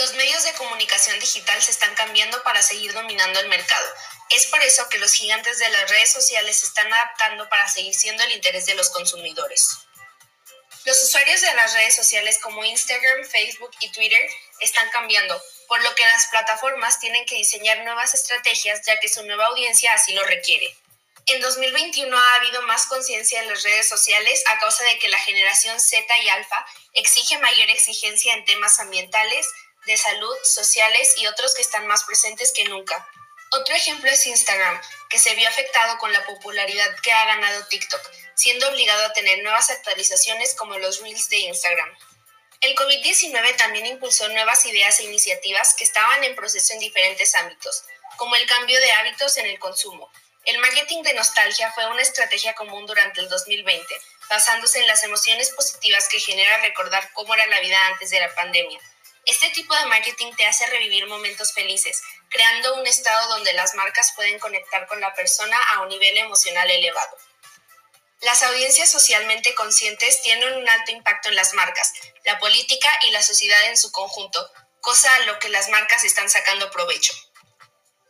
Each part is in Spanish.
Los medios de comunicación digital se están cambiando para seguir dominando el mercado. Es por eso que los gigantes de las redes sociales se están adaptando para seguir siendo el interés de los consumidores. Los usuarios de las redes sociales como Instagram, Facebook y Twitter están cambiando, por lo que las plataformas tienen que diseñar nuevas estrategias ya que su nueva audiencia así lo requiere. En 2021 ha habido más conciencia en las redes sociales a causa de que la generación Z y Alfa exige mayor exigencia en temas ambientales, de salud, sociales y otros que están más presentes que nunca. Otro ejemplo es Instagram, que se vio afectado con la popularidad que ha ganado TikTok, siendo obligado a tener nuevas actualizaciones como los Reels de Instagram. El COVID-19 también impulsó nuevas ideas e iniciativas que estaban en proceso en diferentes ámbitos, como el cambio de hábitos en el consumo. El marketing de nostalgia fue una estrategia común durante el 2020, basándose en las emociones positivas que genera recordar cómo era la vida antes de la pandemia. Este tipo de marketing te hace revivir momentos felices, creando un estado donde las marcas pueden conectar con la persona a un nivel emocional elevado. Las audiencias socialmente conscientes tienen un alto impacto en las marcas, la política y la sociedad en su conjunto, cosa a lo que las marcas están sacando provecho.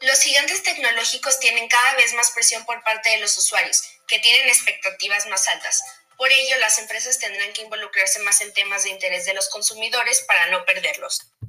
Los gigantes tecnológicos tienen cada vez más presión por parte de los usuarios, que tienen expectativas más altas, por ello, las empresas tendrán que involucrarse más en temas de interés de los consumidores para no perderlos.